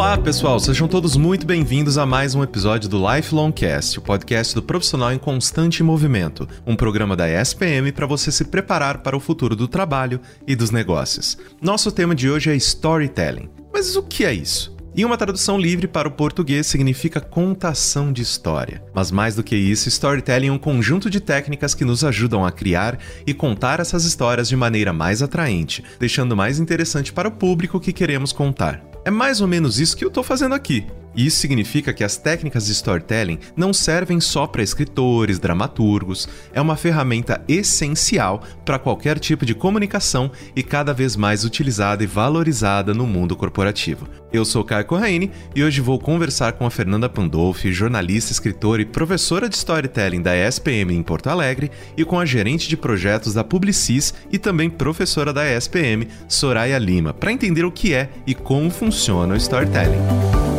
Olá, pessoal, sejam todos muito bem-vindos a mais um episódio do Lifelong Cast, o podcast do profissional em constante movimento, um programa da ESPM para você se preparar para o futuro do trabalho e dos negócios. Nosso tema de hoje é storytelling. Mas o que é isso? Em uma tradução livre para o português significa contação de história. Mas mais do que isso, storytelling é um conjunto de técnicas que nos ajudam a criar e contar essas histórias de maneira mais atraente, deixando mais interessante para o público que queremos contar. É mais ou menos isso que eu estou fazendo aqui. Isso significa que as técnicas de storytelling não servem só para escritores, dramaturgos, é uma ferramenta essencial para qualquer tipo de comunicação e cada vez mais utilizada e valorizada no mundo corporativo. Eu sou Caio Corraine e hoje vou conversar com a Fernanda Pandolfi, jornalista, escritora e professora de storytelling da ESPM em Porto Alegre, e com a gerente de projetos da Publicis e também professora da ESPM, Soraya Lima, para entender o que é e como funciona o storytelling.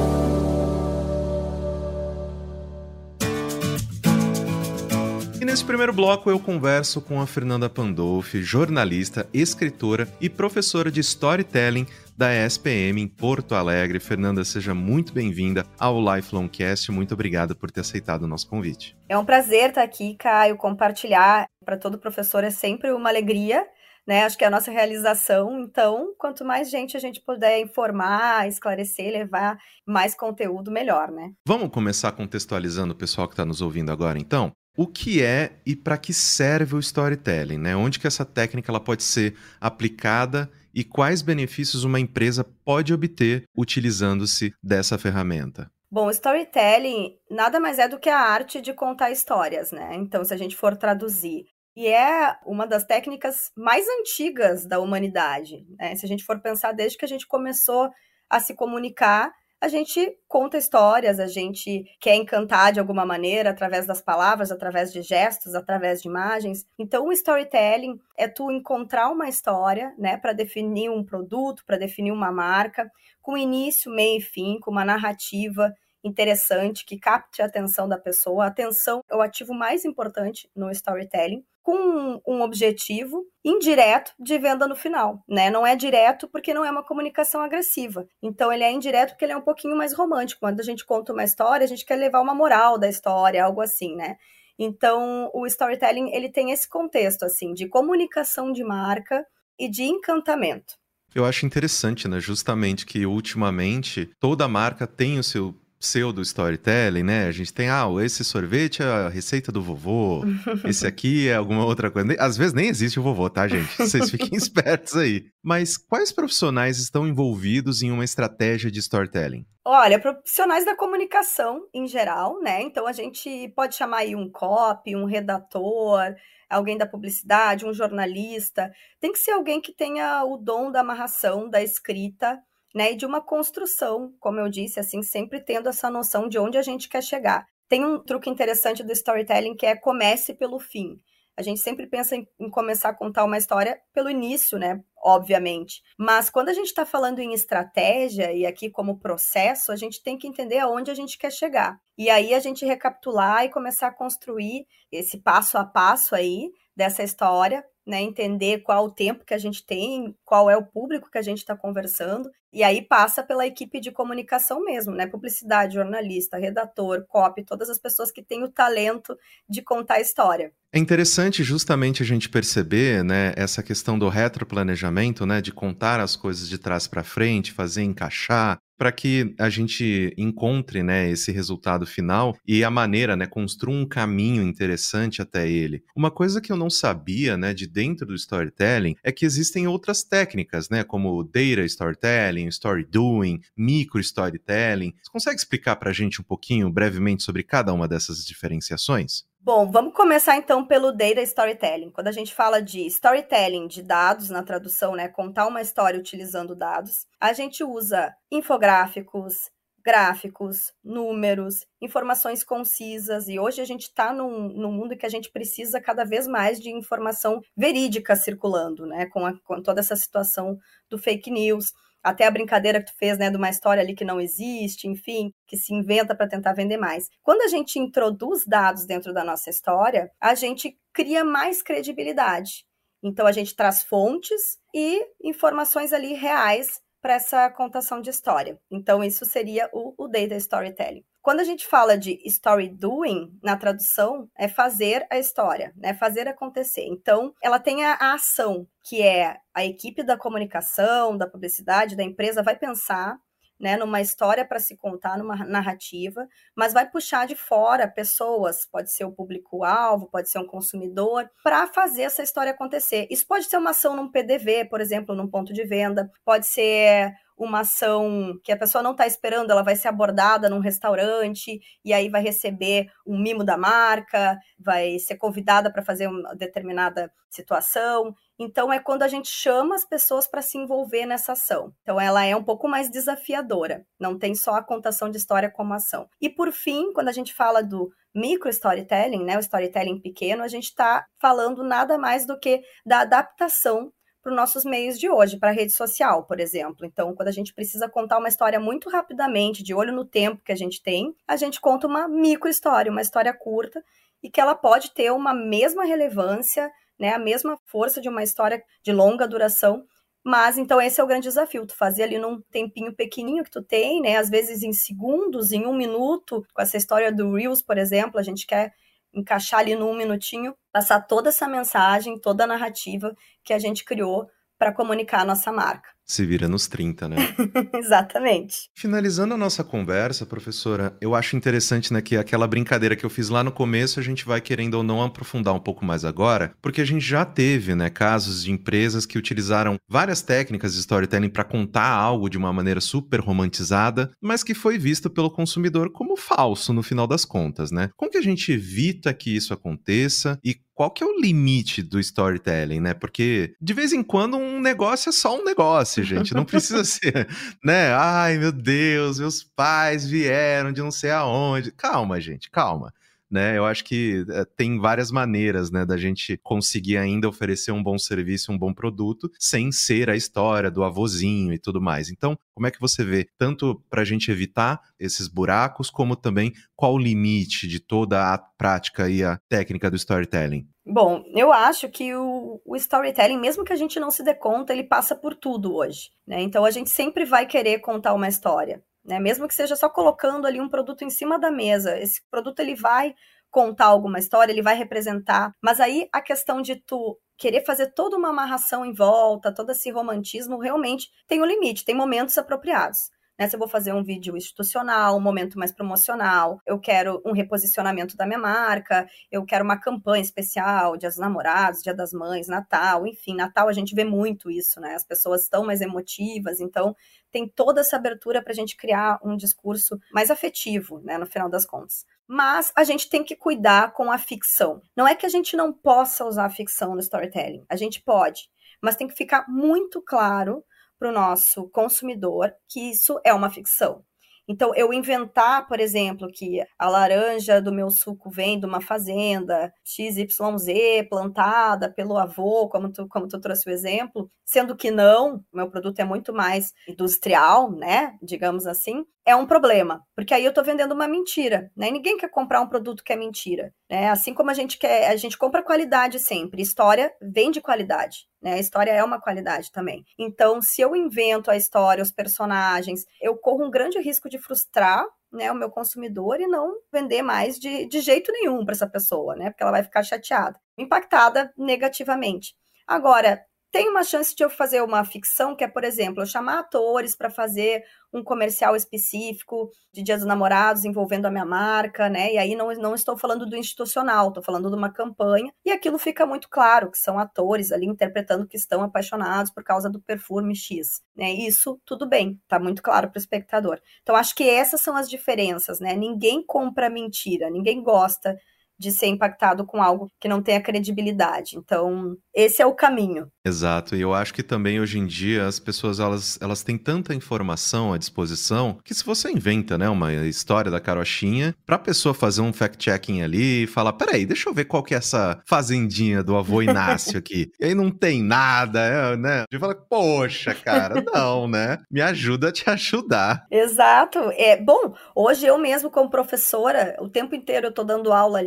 Nesse primeiro bloco eu converso com a Fernanda Pandolfi, jornalista, escritora e professora de storytelling da ESPM em Porto Alegre. Fernanda, seja muito bem-vinda ao Lifelong Cast. Muito obrigada por ter aceitado o nosso convite. É um prazer estar aqui, Caio, compartilhar. Para todo professor é sempre uma alegria. Né, acho que é a nossa realização. Então, quanto mais gente a gente puder informar, esclarecer, levar mais conteúdo, melhor, né? Vamos começar contextualizando o pessoal que está nos ouvindo agora, então? O que é e para que serve o storytelling, né? Onde que essa técnica ela pode ser aplicada e quais benefícios uma empresa pode obter utilizando-se dessa ferramenta? Bom, storytelling nada mais é do que a arte de contar histórias, né? Então, se a gente for traduzir, e é uma das técnicas mais antigas da humanidade, né? Se a gente for pensar desde que a gente começou a se comunicar, a gente conta histórias, a gente quer encantar de alguma maneira através das palavras, através de gestos, através de imagens. Então, o storytelling é tu encontrar uma história, né, para definir um produto, para definir uma marca, com início, meio e fim, com uma narrativa interessante que capte a atenção da pessoa. A atenção é o ativo mais importante no storytelling com um objetivo indireto de venda no final, né? Não é direto porque não é uma comunicação agressiva. Então ele é indireto porque ele é um pouquinho mais romântico. Quando a gente conta uma história, a gente quer levar uma moral da história, algo assim, né? Então o storytelling ele tem esse contexto assim de comunicação de marca e de encantamento. Eu acho interessante, né? Justamente que ultimamente toda marca tem o seu pseudo storytelling, né? A gente tem, ah, esse sorvete é a receita do vovô, esse aqui é alguma outra coisa. Às vezes nem existe o vovô, tá, gente? Vocês fiquem espertos aí. Mas quais profissionais estão envolvidos em uma estratégia de storytelling? Olha, profissionais da comunicação em geral, né? Então a gente pode chamar aí um copy, um redator, alguém da publicidade, um jornalista. Tem que ser alguém que tenha o dom da amarração, da escrita né, e de uma construção, como eu disse, assim, sempre tendo essa noção de onde a gente quer chegar. Tem um truque interessante do storytelling que é comece pelo fim. A gente sempre pensa em, em começar a contar uma história pelo início, né? Obviamente. Mas quando a gente está falando em estratégia e aqui como processo, a gente tem que entender aonde a gente quer chegar. E aí a gente recapitular e começar a construir esse passo a passo aí dessa história né, entender qual o tempo que a gente tem, qual é o público que a gente está conversando, e aí passa pela equipe de comunicação mesmo, né? Publicidade, jornalista, redator, copy, todas as pessoas que têm o talento de contar a história. É interessante justamente a gente perceber, né, essa questão do retroplanejamento, né, de contar as coisas de trás para frente, fazer encaixar, para que a gente encontre né, esse resultado final e a maneira, né, construa um caminho interessante até ele. Uma coisa que eu não sabia, né, de dentro do storytelling, é que existem outras técnicas, né, como data storytelling, story doing, micro storytelling. Você consegue explicar para a gente um pouquinho, brevemente, sobre cada uma dessas diferenciações? Bom, vamos começar então pelo data storytelling. Quando a gente fala de storytelling de dados na tradução, né, contar uma história utilizando dados, a gente usa infográficos, gráficos, números, informações concisas, e hoje a gente está num, num, mundo que a gente precisa cada vez mais de informação verídica circulando, né, com, a, com toda essa situação do fake news até a brincadeira que tu fez, né, de uma história ali que não existe, enfim, que se inventa para tentar vender mais. Quando a gente introduz dados dentro da nossa história, a gente cria mais credibilidade. Então a gente traz fontes e informações ali reais para essa contação de história. Então, isso seria o, o data storytelling. Quando a gente fala de story doing, na tradução, é fazer a história, né? Fazer acontecer. Então, ela tem a, a ação, que é a equipe da comunicação, da publicidade, da empresa, vai pensar né, numa história para se contar, numa narrativa, mas vai puxar de fora pessoas, pode ser o público-alvo, pode ser um consumidor, para fazer essa história acontecer. Isso pode ser uma ação num PDV, por exemplo, num ponto de venda, pode ser uma ação que a pessoa não está esperando, ela vai ser abordada num restaurante e aí vai receber um mimo da marca, vai ser convidada para fazer uma determinada situação. Então é quando a gente chama as pessoas para se envolver nessa ação. Então ela é um pouco mais desafiadora, não tem só a contação de história como ação. E por fim, quando a gente fala do micro storytelling, né, o storytelling pequeno, a gente está falando nada mais do que da adaptação para os nossos meios de hoje, para a rede social, por exemplo. Então, quando a gente precisa contar uma história muito rapidamente, de olho no tempo que a gente tem, a gente conta uma micro história, uma história curta, e que ela pode ter uma mesma relevância, né, a mesma força de uma história de longa duração. Mas então esse é o grande desafio, tu fazer ali num tempinho pequenininho que tu tem, né? Às vezes em segundos, em um minuto, com essa história do Reels, por exemplo, a gente quer encaixar ali num minutinho, passar toda essa mensagem, toda a narrativa que a gente criou para comunicar a nossa marca. Se vira nos 30, né? Exatamente. Finalizando a nossa conversa, professora, eu acho interessante né, que aquela brincadeira que eu fiz lá no começo, a gente vai querendo ou não aprofundar um pouco mais agora, porque a gente já teve né, casos de empresas que utilizaram várias técnicas de storytelling para contar algo de uma maneira super romantizada, mas que foi visto pelo consumidor como falso no final das contas, né? Como que a gente evita que isso aconteça e qual que é o limite do storytelling, né? Porque de vez em quando um negócio é só um negócio, gente. Não precisa ser, né? Ai, meu Deus, meus pais vieram de não sei aonde. Calma, gente, calma né? Eu acho que é, tem várias maneiras, né, da gente conseguir ainda oferecer um bom serviço, um bom produto, sem ser a história do avozinho e tudo mais. Então, como é que você vê, tanto para a gente evitar esses buracos, como também qual o limite de toda a prática e a técnica do storytelling? Bom, eu acho que o, o, storytelling, mesmo que a gente não se dê conta, ele passa por tudo hoje. Né? Então a gente sempre vai querer contar uma história né? Mesmo que seja só colocando ali um produto em cima da mesa, esse produto ele vai contar alguma história, ele vai representar, mas aí a questão de tu querer fazer toda uma amarração em volta, todo esse romantismo, realmente tem um limite, tem momentos apropriados. Né? Se eu vou fazer um vídeo institucional, um momento mais promocional, eu quero um reposicionamento da minha marca, eu quero uma campanha especial, Dia dos Namorados, Dia das Mães, Natal, enfim, Natal a gente vê muito isso, né? As pessoas estão mais emotivas, então tem toda essa abertura para a gente criar um discurso mais afetivo, né, no final das contas. Mas a gente tem que cuidar com a ficção. Não é que a gente não possa usar a ficção no storytelling, a gente pode, mas tem que ficar muito claro para o nosso consumidor que isso é uma ficção. Então, eu inventar, por exemplo, que a laranja do meu suco vem de uma fazenda XYZ plantada pelo avô, como tu, como tu trouxe o exemplo, sendo que não, meu produto é muito mais industrial, né? Digamos assim, é um problema, porque aí eu estou vendendo uma mentira, né? Ninguém quer comprar um produto que é mentira, né? Assim como a gente quer, a gente compra qualidade sempre, história vem de qualidade, né? A história é uma qualidade também. Então, se eu invento a história, os personagens, eu corro um grande risco de frustrar né, o meu consumidor e não vender mais de, de jeito nenhum para essa pessoa, né? Porque ela vai ficar chateada, impactada negativamente. Agora, tem uma chance de eu fazer uma ficção, que é, por exemplo, eu chamar atores para fazer um comercial específico de Dia dos Namorados envolvendo a minha marca, né? E aí não, não estou falando do institucional, estou falando de uma campanha, e aquilo fica muito claro, que são atores ali interpretando que estão apaixonados por causa do perfume X. Né? Isso, tudo bem, tá muito claro para o espectador. Então, acho que essas são as diferenças, né? Ninguém compra mentira, ninguém gosta de ser impactado com algo que não tenha credibilidade. Então, esse é o caminho. Exato, e eu acho que também hoje em dia as pessoas elas, elas têm tanta informação à disposição que se você inventa, né, uma história da carochinha, pra pessoa fazer um fact-checking ali e falar, peraí, deixa eu ver qual que é essa fazendinha do avô Inácio aqui. e aí não tem nada, é, né? De falar, poxa, cara, não, né? Me ajuda a te ajudar. Exato. É, bom, hoje eu mesmo como professora, o tempo inteiro eu tô dando aula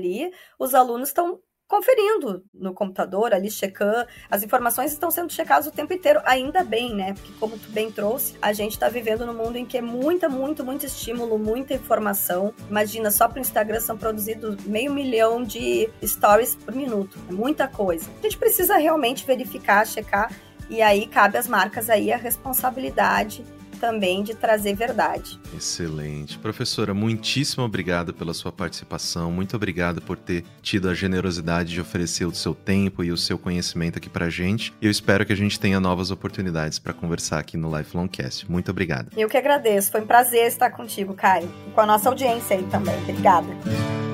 os alunos estão conferindo no computador, ali checando. As informações estão sendo checadas o tempo inteiro, ainda bem, né? Porque, como tu bem trouxe, a gente está vivendo num mundo em que é muita, muito, muito estímulo, muita informação. Imagina, só para o Instagram são produzidos meio milhão de stories por minuto. É muita coisa. A gente precisa realmente verificar, checar. E aí cabe às marcas aí a responsabilidade também de trazer verdade. Excelente. Professora, muitíssimo obrigado pela sua participação. Muito obrigado por ter tido a generosidade de oferecer o seu tempo e o seu conhecimento aqui pra gente. Eu espero que a gente tenha novas oportunidades para conversar aqui no Lifelong Cast. Muito obrigado. Eu que agradeço. Foi um prazer estar contigo, Caio. E com a nossa audiência aí também. Obrigada.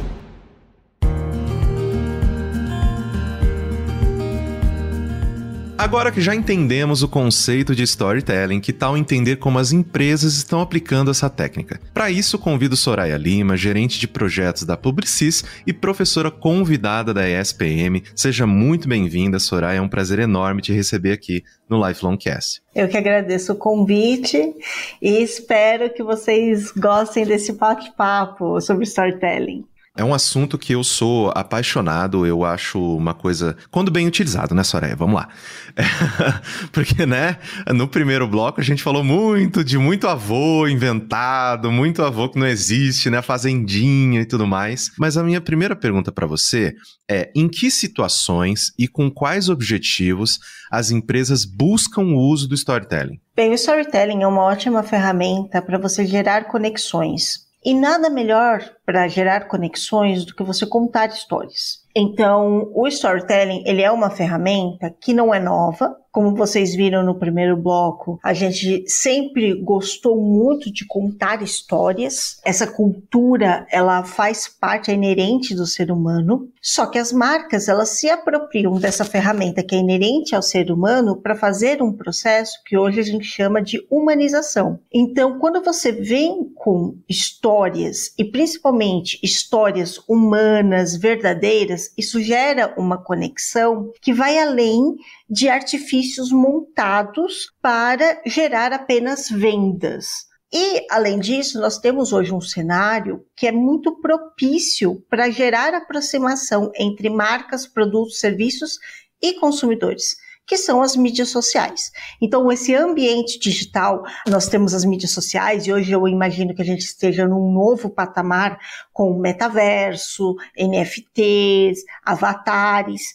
Agora que já entendemos o conceito de storytelling, que tal entender como as empresas estão aplicando essa técnica? Para isso, convido Soraya Lima, gerente de projetos da Publicis e professora convidada da ESPM. Seja muito bem-vinda, Soraya. É um prazer enorme te receber aqui no Lifelong Cast. Eu que agradeço o convite e espero que vocês gostem desse bate-papo sobre storytelling. É um assunto que eu sou apaixonado, eu acho uma coisa. Quando bem utilizado, né, Soraya? Vamos lá. É, porque, né, no primeiro bloco a gente falou muito de muito avô inventado, muito avô que não existe, né, fazendinha e tudo mais. Mas a minha primeira pergunta para você é: em que situações e com quais objetivos as empresas buscam o uso do storytelling? Bem, o storytelling é uma ótima ferramenta para você gerar conexões. E nada melhor para gerar conexões do que você contar histórias. Então, o storytelling, ele é uma ferramenta que não é nova, como vocês viram no primeiro bloco, a gente sempre gostou muito de contar histórias. Essa cultura, ela faz parte, é inerente do ser humano. Só que as marcas, elas se apropriam dessa ferramenta que é inerente ao ser humano para fazer um processo que hoje a gente chama de humanização. Então, quando você vem com histórias e principalmente histórias humanas, verdadeiras, isso gera uma conexão que vai além de artifícios montados para gerar apenas vendas. E, além disso, nós temos hoje um cenário que é muito propício para gerar aproximação entre marcas, produtos, serviços e consumidores, que são as mídias sociais. Então, esse ambiente digital, nós temos as mídias sociais e hoje eu imagino que a gente esteja num novo patamar com metaverso, NFTs, avatares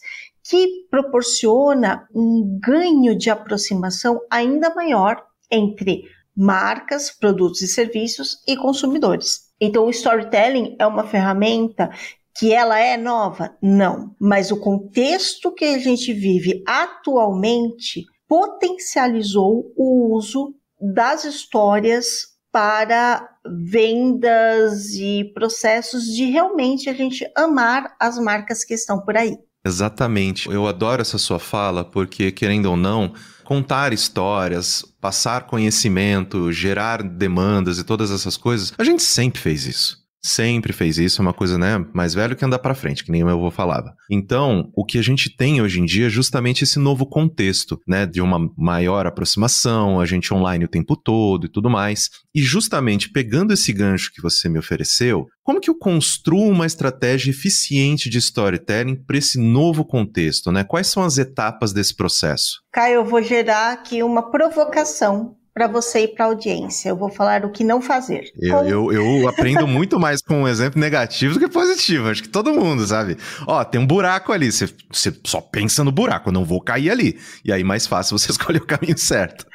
que proporciona um ganho de aproximação ainda maior entre marcas, produtos e serviços e consumidores. Então, o storytelling é uma ferramenta que ela é nova? Não. Mas o contexto que a gente vive atualmente potencializou o uso das histórias para vendas e processos de realmente a gente amar as marcas que estão por aí. Exatamente. Eu adoro essa sua fala porque, querendo ou não, contar histórias, passar conhecimento, gerar demandas e todas essas coisas, a gente sempre fez isso. Sempre fez isso, é uma coisa, né, mais velho que andar para frente, que nem meu avô falava. Então, o que a gente tem hoje em dia é justamente esse novo contexto, né, de uma maior aproximação, a gente online o tempo todo e tudo mais. E justamente pegando esse gancho que você me ofereceu, como que eu construo uma estratégia eficiente de storytelling para esse novo contexto, né? Quais são as etapas desse processo? Caio, eu vou gerar aqui uma provocação para você e para a audiência. Eu vou falar o que não fazer. Eu, eu, eu, aprendo muito mais com um exemplo negativo do que positivo. Acho que todo mundo, sabe? Ó, tem um buraco ali. Você, você só pensa no buraco, eu não vou cair ali. E aí mais fácil você escolher o caminho certo.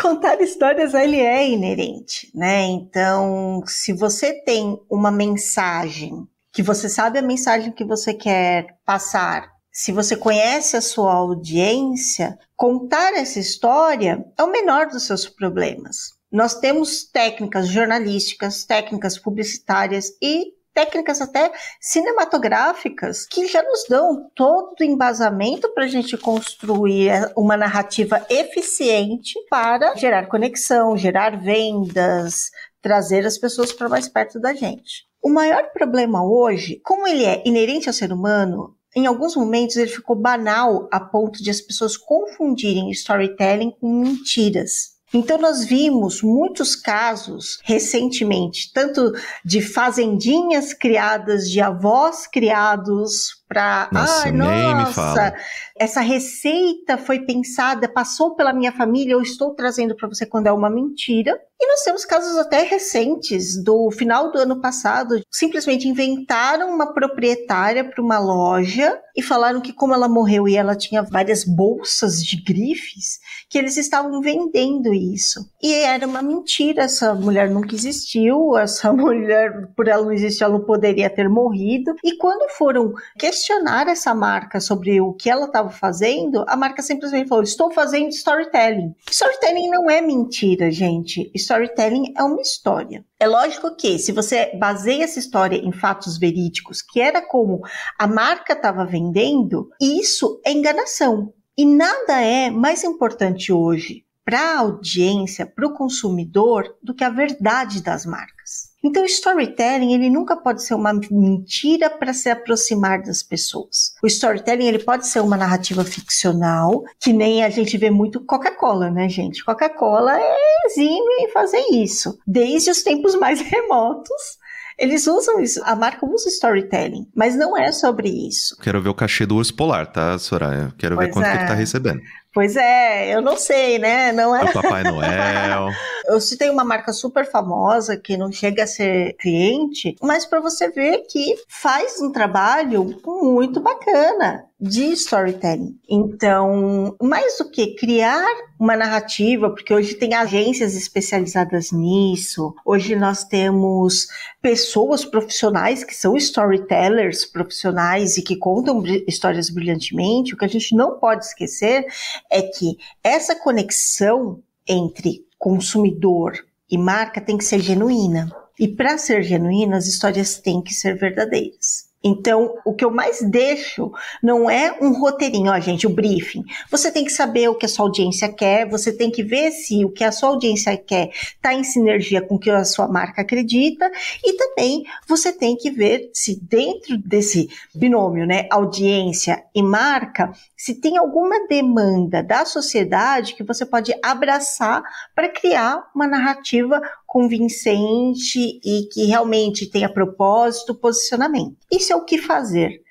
Contar histórias ele é inerente, né? Então, se você tem uma mensagem que você sabe a mensagem que você quer passar se você conhece a sua audiência, contar essa história é o menor dos seus problemas. Nós temos técnicas jornalísticas, técnicas publicitárias e técnicas até cinematográficas que já nos dão todo o embasamento para a gente construir uma narrativa eficiente para gerar conexão, gerar vendas, trazer as pessoas para mais perto da gente. O maior problema hoje, como ele é inerente ao ser humano, em alguns momentos ele ficou banal a ponto de as pessoas confundirem storytelling com mentiras. Então, nós vimos muitos casos recentemente, tanto de fazendinhas criadas, de avós criados para. Nossa, ah, nossa, essa receita foi pensada, passou pela minha família, eu estou trazendo para você quando é uma mentira. E nós temos casos até recentes, do final do ano passado, simplesmente inventaram uma proprietária para uma loja e falaram que, como ela morreu e ela tinha várias bolsas de grifes, que eles estavam vendendo isso. E era uma mentira, essa mulher nunca existiu, essa mulher, por ela não existir, ela não poderia ter morrido. E quando foram questionar essa marca sobre o que ela estava fazendo, a marca simplesmente falou: estou fazendo storytelling. Storytelling não é mentira, gente. Storytelling é uma história. É lógico que, se você baseia essa história em fatos verídicos, que era como a marca estava vendendo, isso é enganação. E nada é mais importante hoje para a audiência, para o consumidor, do que a verdade das marcas. Então, o storytelling ele nunca pode ser uma mentira para se aproximar das pessoas. O storytelling ele pode ser uma narrativa ficcional, que nem a gente vê muito Coca-Cola, né, gente? Coca-Cola é exímio em fazer isso, desde os tempos mais remotos eles usam isso, a marca usa storytelling, mas não é sobre isso. Quero ver o cachê do urso polar, tá, Soraya? Quero pois ver quanto é. que ele tá recebendo. Pois é, eu não sei, né? Não é. O Papai Noel. eu citei uma marca super famosa que não chega a ser cliente, mas para você ver que faz um trabalho muito bacana de storytelling. Então, mais do que criar uma narrativa, porque hoje tem agências especializadas nisso, hoje nós temos pessoas profissionais que são storytellers profissionais e que contam histórias brilhantemente, o que a gente não pode esquecer é que essa conexão entre consumidor e marca tem que ser genuína. E para ser genuína, as histórias têm que ser verdadeiras. Então, o que eu mais deixo não é um roteirinho, ó, gente, o briefing. Você tem que saber o que a sua audiência quer, você tem que ver se o que a sua audiência quer está em sinergia com o que a sua marca acredita, e também você tem que ver se dentro desse binômio, né, audiência e marca, se tem alguma demanda da sociedade que você pode abraçar para criar uma narrativa convincente e que realmente tenha propósito, posicionamento. Isso é o que fazer.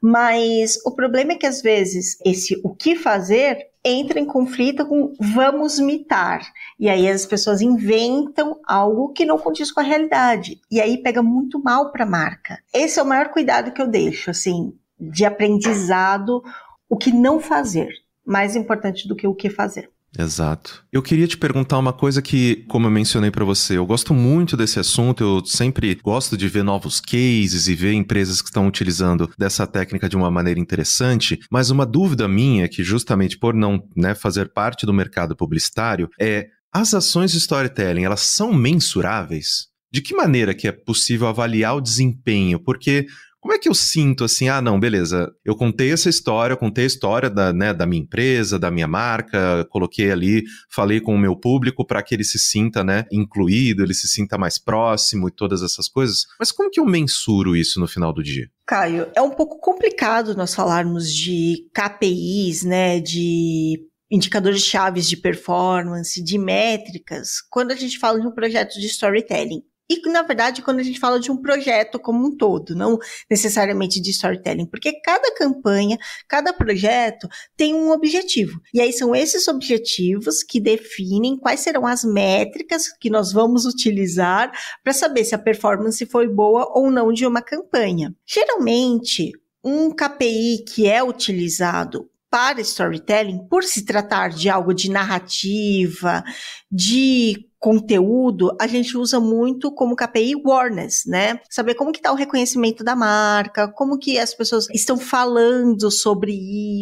Mas o problema é que às vezes esse o que fazer entra em conflito com vamos mitar. E aí as pessoas inventam algo que não condiz com a realidade. E aí pega muito mal para a marca. Esse é o maior cuidado que eu deixo, assim, de aprendizado, o que não fazer. Mais importante do que o que fazer. Exato. Eu queria te perguntar uma coisa que, como eu mencionei para você, eu gosto muito desse assunto, eu sempre gosto de ver novos cases e ver empresas que estão utilizando dessa técnica de uma maneira interessante, mas uma dúvida minha, que justamente por não né, fazer parte do mercado publicitário, é as ações de storytelling, elas são mensuráveis? De que maneira que é possível avaliar o desempenho? Porque como é que eu sinto assim, ah, não, beleza, eu contei essa história, eu contei a história da, né, da minha empresa, da minha marca, coloquei ali, falei com o meu público para que ele se sinta, né, incluído, ele se sinta mais próximo e todas essas coisas. Mas como que eu mensuro isso no final do dia? Caio, é um pouco complicado nós falarmos de KPIs, né, de indicadores chaves de performance, de métricas, quando a gente fala de um projeto de storytelling. E, na verdade, quando a gente fala de um projeto como um todo, não necessariamente de storytelling, porque cada campanha, cada projeto tem um objetivo. E aí são esses objetivos que definem quais serão as métricas que nós vamos utilizar para saber se a performance foi boa ou não de uma campanha. Geralmente, um KPI que é utilizado para storytelling, por se tratar de algo de narrativa, de conteúdo, a gente usa muito como KPI awareness, né? Saber como que tá o reconhecimento da marca, como que as pessoas estão falando sobre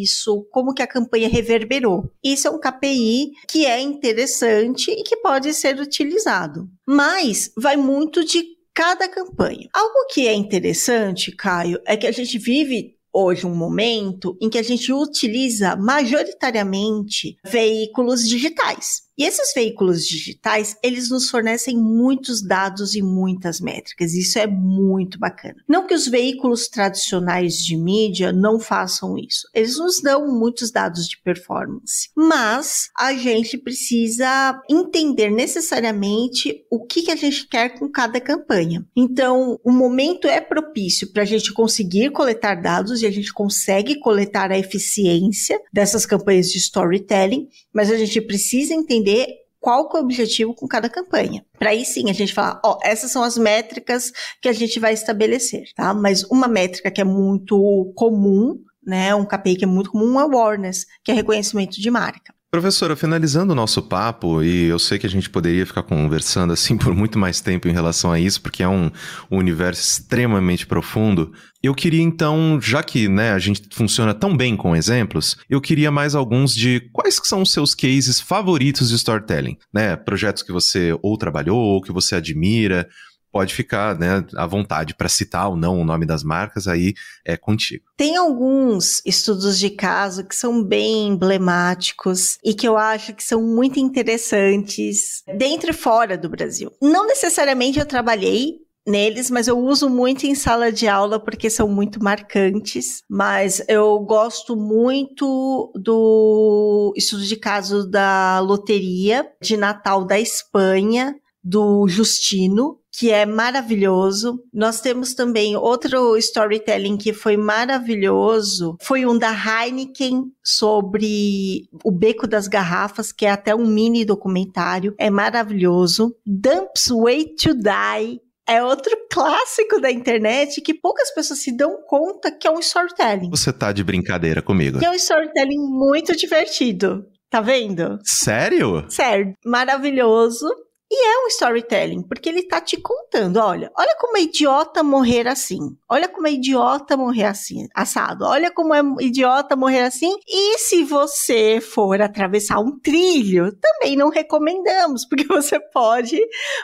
isso, como que a campanha reverberou. Isso é um KPI que é interessante e que pode ser utilizado. Mas vai muito de cada campanha. Algo que é interessante, Caio, é que a gente vive hoje um momento em que a gente utiliza majoritariamente veículos digitais. E esses veículos digitais, eles nos fornecem muitos dados e muitas métricas. Isso é muito bacana. Não que os veículos tradicionais de mídia não façam isso. Eles nos dão muitos dados de performance. Mas a gente precisa entender necessariamente o que, que a gente quer com cada campanha. Então, o momento é propício para a gente conseguir coletar dados e a gente consegue coletar a eficiência dessas campanhas de storytelling, mas a gente precisa entender entender qual que é o objetivo com cada campanha. Para aí sim a gente falar, ó, essas são as métricas que a gente vai estabelecer, tá? Mas uma métrica que é muito comum, né, um KPI que é muito comum é awareness, que é reconhecimento de marca. Professora, finalizando o nosso papo, e eu sei que a gente poderia ficar conversando assim por muito mais tempo em relação a isso, porque é um, um universo extremamente profundo. Eu queria então, já que né, a gente funciona tão bem com exemplos, eu queria mais alguns de quais são os seus cases favoritos de storytelling, né? Projetos que você ou trabalhou ou que você admira, pode ficar né, à vontade para citar ou não o nome das marcas, aí é contigo. Tem alguns estudos de caso que são bem emblemáticos e que eu acho que são muito interessantes dentro e fora do Brasil. Não necessariamente eu trabalhei neles, mas eu uso muito em sala de aula porque são muito marcantes. Mas eu gosto muito do estudo de caso da loteria de Natal da Espanha, do Justino, que é maravilhoso. Nós temos também outro storytelling que foi maravilhoso, foi um da Heineken sobre o beco das garrafas, que é até um mini documentário, é maravilhoso. Dumps Way to Die é outro clássico da internet que poucas pessoas se dão conta que é um storytelling. Você tá de brincadeira comigo. Que é um storytelling muito divertido. Tá vendo? Sério? Sério. Maravilhoso. E é um storytelling, porque ele tá te contando, olha, olha como é idiota morrer assim. Olha como é idiota morrer assim, assado. Olha como é idiota morrer assim. E se você for atravessar um trilho, também não recomendamos, porque você pode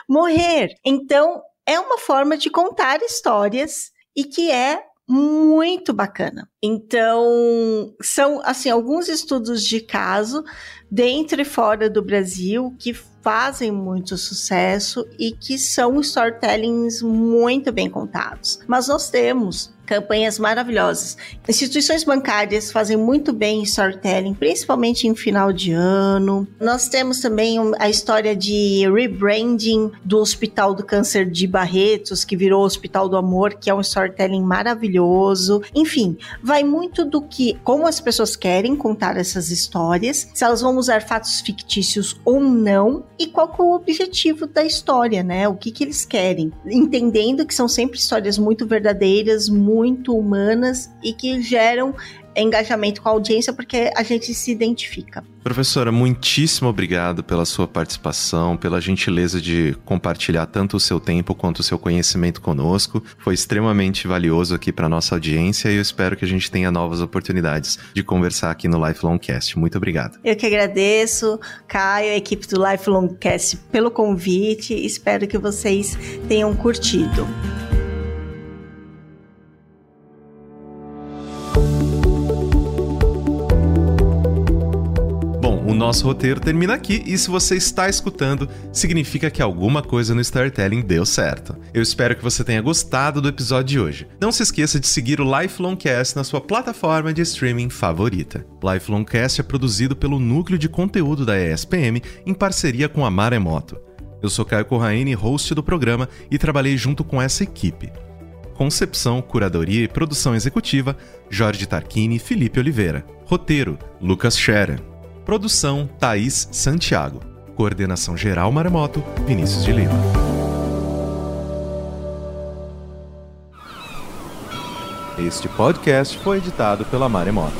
morrer. Então, é uma forma de contar histórias e que é muito bacana. Então, são assim alguns estudos de caso dentro e fora do Brasil que fazem muito sucesso e que são storytellings muito bem contados. Mas nós temos campanhas maravilhosas. Instituições bancárias fazem muito bem storytelling, principalmente em final de ano. Nós temos também a história de rebranding do Hospital do Câncer de Barretos, que virou Hospital do Amor, que é um storytelling maravilhoso. Enfim, vai muito do que como as pessoas querem contar essas histórias, se elas vão usar fatos fictícios ou não e qual é o objetivo da história, né? O que que eles querem, entendendo que são sempre histórias muito verdadeiras, muito muito humanas e que geram engajamento com a audiência porque a gente se identifica. Professora, muitíssimo obrigado pela sua participação, pela gentileza de compartilhar tanto o seu tempo quanto o seu conhecimento conosco. Foi extremamente valioso aqui para nossa audiência e eu espero que a gente tenha novas oportunidades de conversar aqui no Lifelong Cast. Muito obrigado. Eu que agradeço, Caio, a equipe do Lifelong Cast pelo convite. Espero que vocês tenham curtido. Nosso roteiro termina aqui e se você está escutando, significa que alguma coisa no storytelling deu certo. Eu espero que você tenha gostado do episódio de hoje. Não se esqueça de seguir o Lifelong Cast na sua plataforma de streaming favorita. Lifelong Cast é produzido pelo núcleo de conteúdo da ESPM em parceria com a Maremoto. Eu sou Caio Corraine, host do programa e trabalhei junto com essa equipe. Concepção, curadoria e produção executiva: Jorge Tarquini e Felipe Oliveira. Roteiro: Lucas Scherer. Produção Thaís Santiago. Coordenação geral Maremoto, Vinícius de Lima. Este podcast foi editado pela Maremoto.